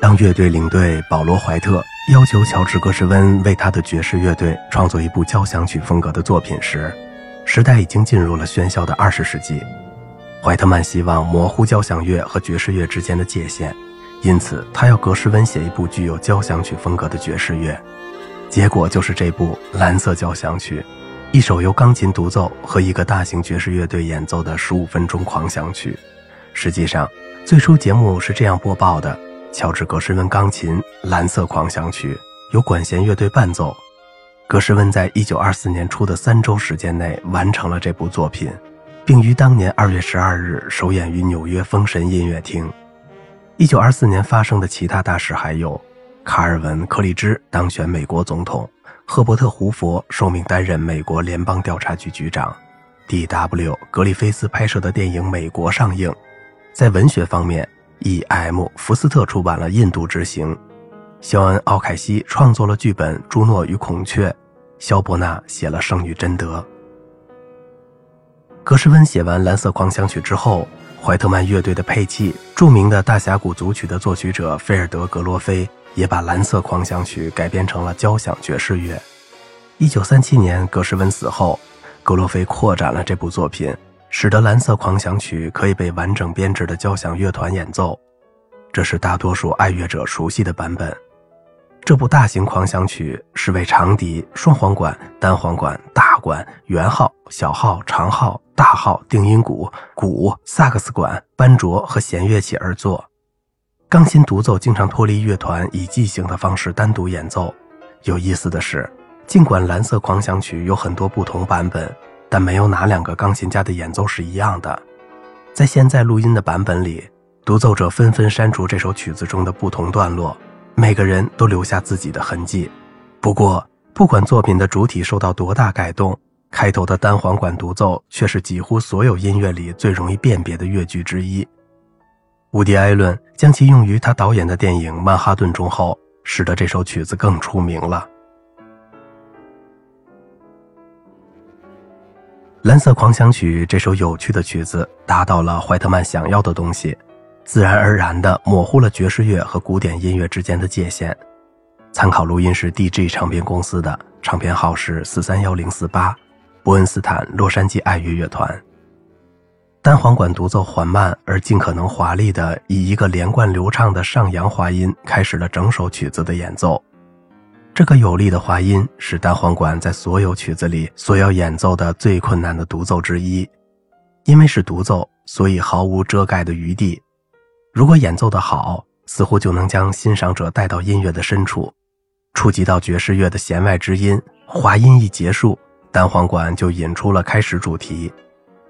当乐队领队保罗·怀特要求乔治·格什温为他的爵士乐队创作一部交响曲风格的作品时，时代已经进入了喧嚣的二十世纪。怀特曼希望模糊交响乐和爵士乐之间的界限，因此他要格什温写一部具有交响曲风格的爵士乐。结果就是这部《蓝色交响曲》，一首由钢琴独奏和一个大型爵士乐队演奏的十五分钟狂想曲。实际上，最初节目是这样播报的。乔治·格什温钢琴《蓝色狂想曲》由管弦乐队伴奏。格什温在一九二四年初的三周时间内完成了这部作品，并于当年二月十二日首演于纽约风神音乐厅。一九二四年发生的其他大事还有：卡尔文·克利兹当选美国总统，赫伯特·胡佛受命担任美国联邦调查局局长，D.W. 格里菲斯拍摄的电影《美国》上映。在文学方面，E.M. 福斯特出版了《印度之行》，肖恩·奥凯西创作了剧本《朱诺与孔雀》，肖伯纳写了《圣女贞德》。格什温写完《蓝色狂想曲》之后，怀特曼乐队的配器、著名的大峡谷组曲的作曲者菲尔德·格罗菲也把《蓝色狂想曲》改编成了交响爵士乐。1937年，格什温死后，格罗菲扩展了这部作品。使得《蓝色狂想曲》可以被完整编制的交响乐团演奏，这是大多数爱乐者熟悉的版本。这部大型狂想曲是为长笛、双簧管、单簧管、大管、圆号、小号、长号、大号、定音鼓、鼓、萨克斯管、班卓和弦乐器而作。钢琴独奏经常脱离乐团，以即兴的方式单独演奏。有意思的是，尽管《蓝色狂想曲》有很多不同版本。但没有哪两个钢琴家的演奏是一样的。在现在录音的版本里，独奏者纷纷删除这首曲子中的不同段落，每个人都留下自己的痕迹。不过，不管作品的主体受到多大改动，开头的单簧管独奏却是几乎所有音乐里最容易辨别的乐句之一。伍迪·艾伦将其用于他导演的电影《曼哈顿》中后，使得这首曲子更出名了。《蓝色狂想曲》这首有趣的曲子达到了怀特曼想要的东西，自然而然地模糊了爵士乐和古典音乐之间的界限。参考录音是 DG 唱片公司的，唱片号是四三幺零四八，伯恩斯坦洛杉矶爱乐乐团。单簧管独奏缓慢而尽可能华丽的，以一个连贯流畅的上扬滑音开始了整首曲子的演奏。这个有力的滑音是单簧管在所有曲子里所要演奏的最困难的独奏之一，因为是独奏，所以毫无遮盖的余地。如果演奏得好，似乎就能将欣赏者带到音乐的深处，触及到爵士乐的弦外之音。滑音一结束，单簧管就引出了开始主题。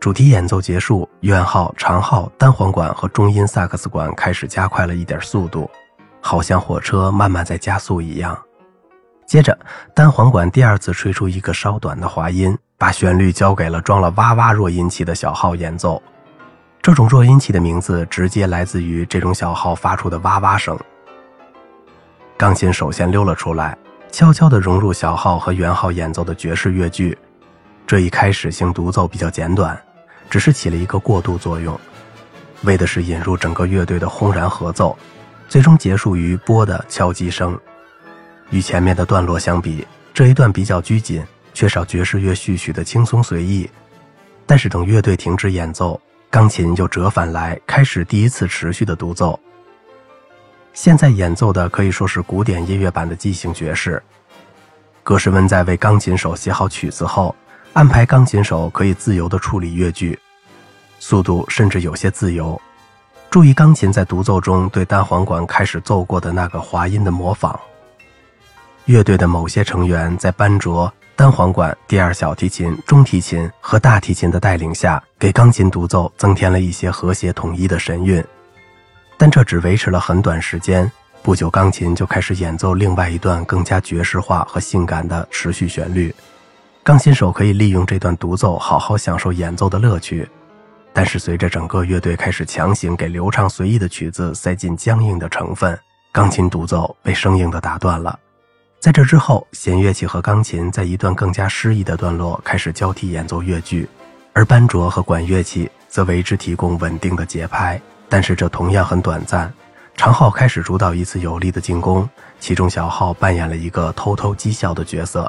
主题演奏结束，圆号、长号、单簧管和中音萨克斯管开始加快了一点速度，好像火车慢慢在加速一样。接着，单簧管第二次吹出一个稍短的滑音，把旋律交给了装了哇哇弱音器的小号演奏。这种弱音器的名字直接来自于这种小号发出的哇哇声。钢琴首先溜了出来，悄悄地融入小号和圆号演奏的爵士乐句。这一开始性独奏比较简短，只是起了一个过渡作用，为的是引入整个乐队的轰然合奏，最终结束于波的敲击声。与前面的段落相比，这一段比较拘谨，缺少爵士乐序曲的轻松随意。但是等乐队停止演奏，钢琴又折返来，开始第一次持续的独奏。现在演奏的可以说是古典音乐版的即兴爵士。格什温在为钢琴手写好曲子后，安排钢琴手可以自由地处理乐句，速度甚至有些自由。注意钢琴在独奏中对单簧管开始奏过的那个滑音的模仿。乐队的某些成员在班卓、单簧管、第二小提琴、中提琴和大提琴的带领下，给钢琴独奏增添了一些和谐统一的神韵。但这只维持了很短时间，不久钢琴就开始演奏另外一段更加爵士化和性感的持续旋律。钢琴手可以利用这段独奏好好享受演奏的乐趣。但是随着整个乐队开始强行给流畅随意的曲子塞进僵硬的成分，钢琴独奏被生硬地打断了。在这之后，弦乐器和钢琴在一段更加诗意的段落开始交替演奏乐句，而班卓和管乐器则为之提供稳定的节拍。但是这同样很短暂，长号开始主导一次有力的进攻，其中小号扮演了一个偷偷讥笑的角色。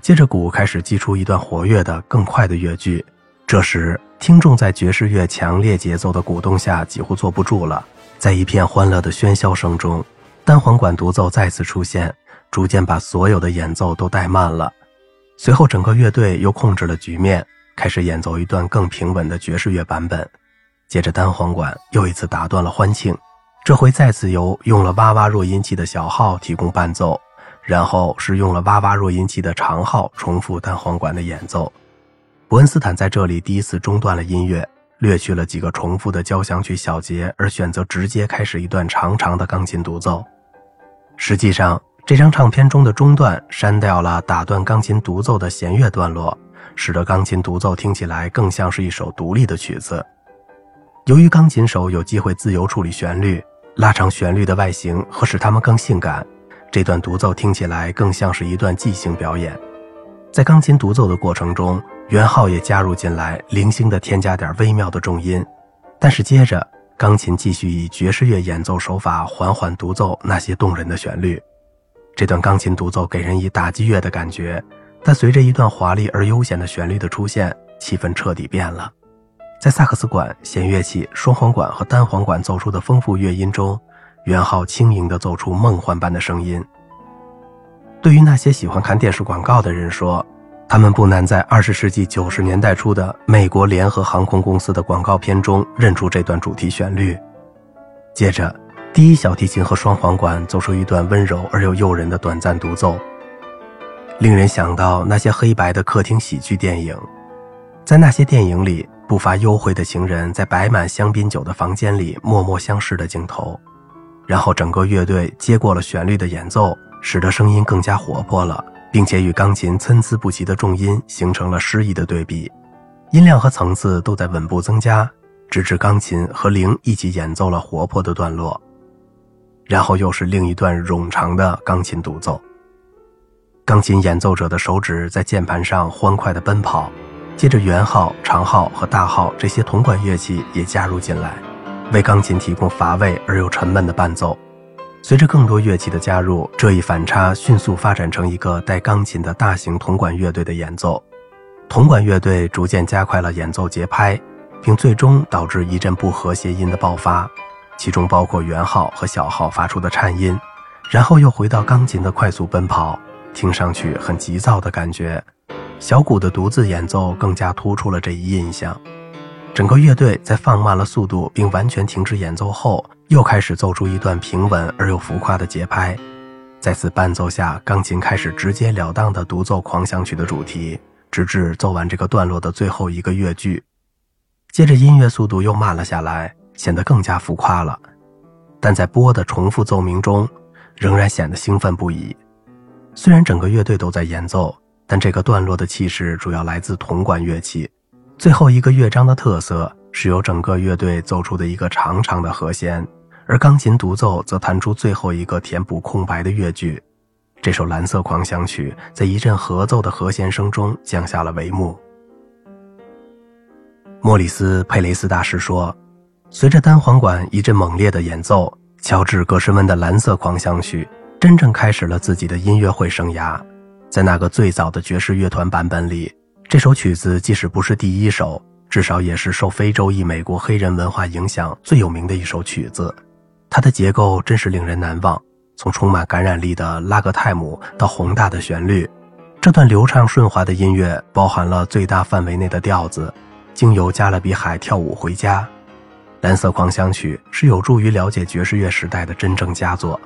接着鼓开始击出一段活跃的、更快的乐句。这时，听众在爵士乐强烈节奏的鼓动下几乎坐不住了。在一片欢乐的喧嚣声中，单簧管独奏再次出现，逐渐把所有的演奏都带慢了。随后，整个乐队又控制了局面，开始演奏一段更平稳的爵士乐版本。接着，单簧管又一次打断了欢庆，这回再次由用了哇哇弱音器的小号提供伴奏，然后是用了哇哇弱音器的长号重复单簧管的演奏。伯恩斯坦在这里第一次中断了音乐，略去了几个重复的交响曲小节，而选择直接开始一段长长的钢琴独奏。实际上，这张唱片中的中段删掉了打断钢琴独奏的弦乐段落，使得钢琴独奏听起来更像是一首独立的曲子。由于钢琴手有机会自由处理旋律、拉长旋律的外形和使它们更性感，这段独奏听起来更像是一段即兴表演。在钢琴独奏的过程中。元昊也加入进来，零星的添加点微妙的重音，但是接着钢琴继续以爵士乐演奏手法缓缓独奏那些动人的旋律。这段钢琴独奏给人以打击乐的感觉，但随着一段华丽而悠闲的旋律的出现，气氛彻底变了。在萨克斯管、弦乐器、双簧管和单簧管奏出的丰富乐音中，元昊轻盈地奏出梦幻般的声音。对于那些喜欢看电视广告的人说。他们不难在二十世纪九十年代初的美国联合航空公司的广告片中认出这段主题旋律。接着，第一小提琴和双簧管奏出一段温柔而又诱人的短暂独奏，令人想到那些黑白的客厅喜剧电影。在那些电影里，不乏幽会的情人在摆满香槟酒的房间里默默相视的镜头。然后，整个乐队接过了旋律的演奏，使得声音更加活泼了。并且与钢琴参差不齐的重音形成了诗意的对比，音量和层次都在稳步增加，直至钢琴和铃一起演奏了活泼的段落，然后又是另一段冗长的钢琴独奏。钢琴演奏者的手指在键盘上欢快地奔跑，接着圆号、长号和大号这些铜管乐器也加入进来，为钢琴提供乏味而又沉闷的伴奏。随着更多乐器的加入，这一反差迅速发展成一个带钢琴的大型铜管乐队的演奏。铜管乐队逐渐加快了演奏节拍，并最终导致一阵不和谐音的爆发，其中包括圆号和小号发出的颤音，然后又回到钢琴的快速奔跑，听上去很急躁的感觉。小鼓的独自演奏更加突出了这一印象。整个乐队在放慢了速度并完全停止演奏后。又开始奏出一段平稳而又浮夸的节拍，在此伴奏下，钢琴开始直截了当地独奏狂想曲的主题，直至奏完这个段落的最后一个乐句。接着，音乐速度又慢了下来，显得更加浮夸了。但在波的重复奏鸣中，仍然显得兴奋不已。虽然整个乐队都在演奏，但这个段落的气势主要来自铜管乐器。最后一个乐章的特色。是由整个乐队奏出的一个长长的和弦，而钢琴独奏则弹出最后一个填补空白的乐句。这首蓝色狂想曲在一阵合奏的和弦声中降下了帷幕。莫里斯·佩雷斯大师说：“随着单簧管一阵猛烈的演奏，乔治·格什温的蓝色狂想曲真正开始了自己的音乐会生涯。在那个最早的爵士乐团版本里，这首曲子即使不是第一首。”至少也是受非洲裔美国黑人文化影响最有名的一首曲子，它的结构真是令人难忘。从充满感染力的拉格泰姆到宏大的旋律，这段流畅顺滑的音乐包含了最大范围内的调子，经由加勒比海跳舞回家。蓝色狂想曲是有助于了解爵士乐时代的真正佳作。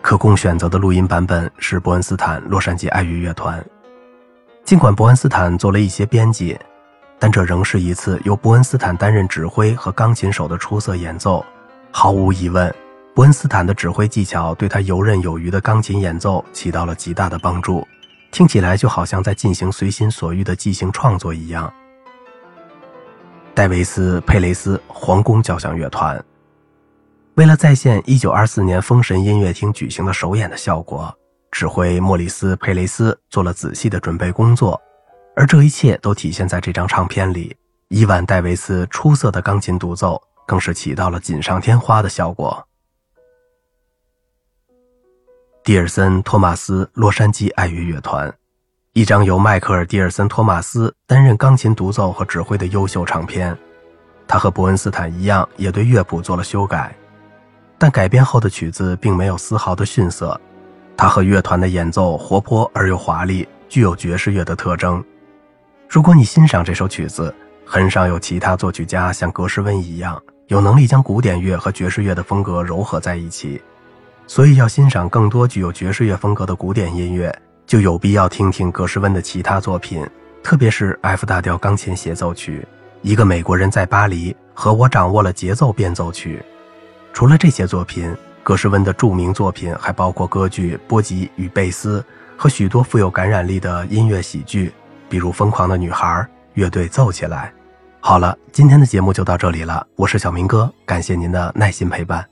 可供选择的录音版本是伯恩斯坦洛杉矶爱乐乐团。尽管伯恩斯坦做了一些编辑。但这仍是一次由伯恩斯坦担任指挥和钢琴手的出色演奏。毫无疑问，伯恩斯坦的指挥技巧对他游刃有余的钢琴演奏起到了极大的帮助，听起来就好像在进行随心所欲的即兴创作一样。戴维斯·佩雷斯皇宫交响乐团，为了再现1924年封神音乐厅举行的首演的效果，指挥莫里斯·佩雷斯做了仔细的准备工作。而这一切都体现在这张唱片里。伊万·戴维斯出色的钢琴独奏更是起到了锦上添花的效果。蒂尔森·托马斯洛杉矶爱乐乐团，一张由迈克尔·蒂尔森·托马斯担任钢琴独奏和指挥的优秀唱片。他和伯恩斯坦一样，也对乐谱做了修改，但改编后的曲子并没有丝毫的逊色。他和乐团的演奏活泼而又华丽，具有爵士乐的特征。如果你欣赏这首曲子，很少有其他作曲家像格什温一样有能力将古典乐和爵士乐的风格糅合在一起。所以，要欣赏更多具有爵士乐风格的古典音乐，就有必要听听格什温的其他作品，特别是 F 大调钢琴协奏曲。一个美国人在巴黎和我掌握了节奏变奏曲。除了这些作品，格什温的著名作品还包括歌剧《波吉与贝斯》和许多富有感染力的音乐喜剧，比如《疯狂的女孩》《乐队奏起来》。好了，今天的节目就到这里了。我是小明哥，感谢您的耐心陪伴。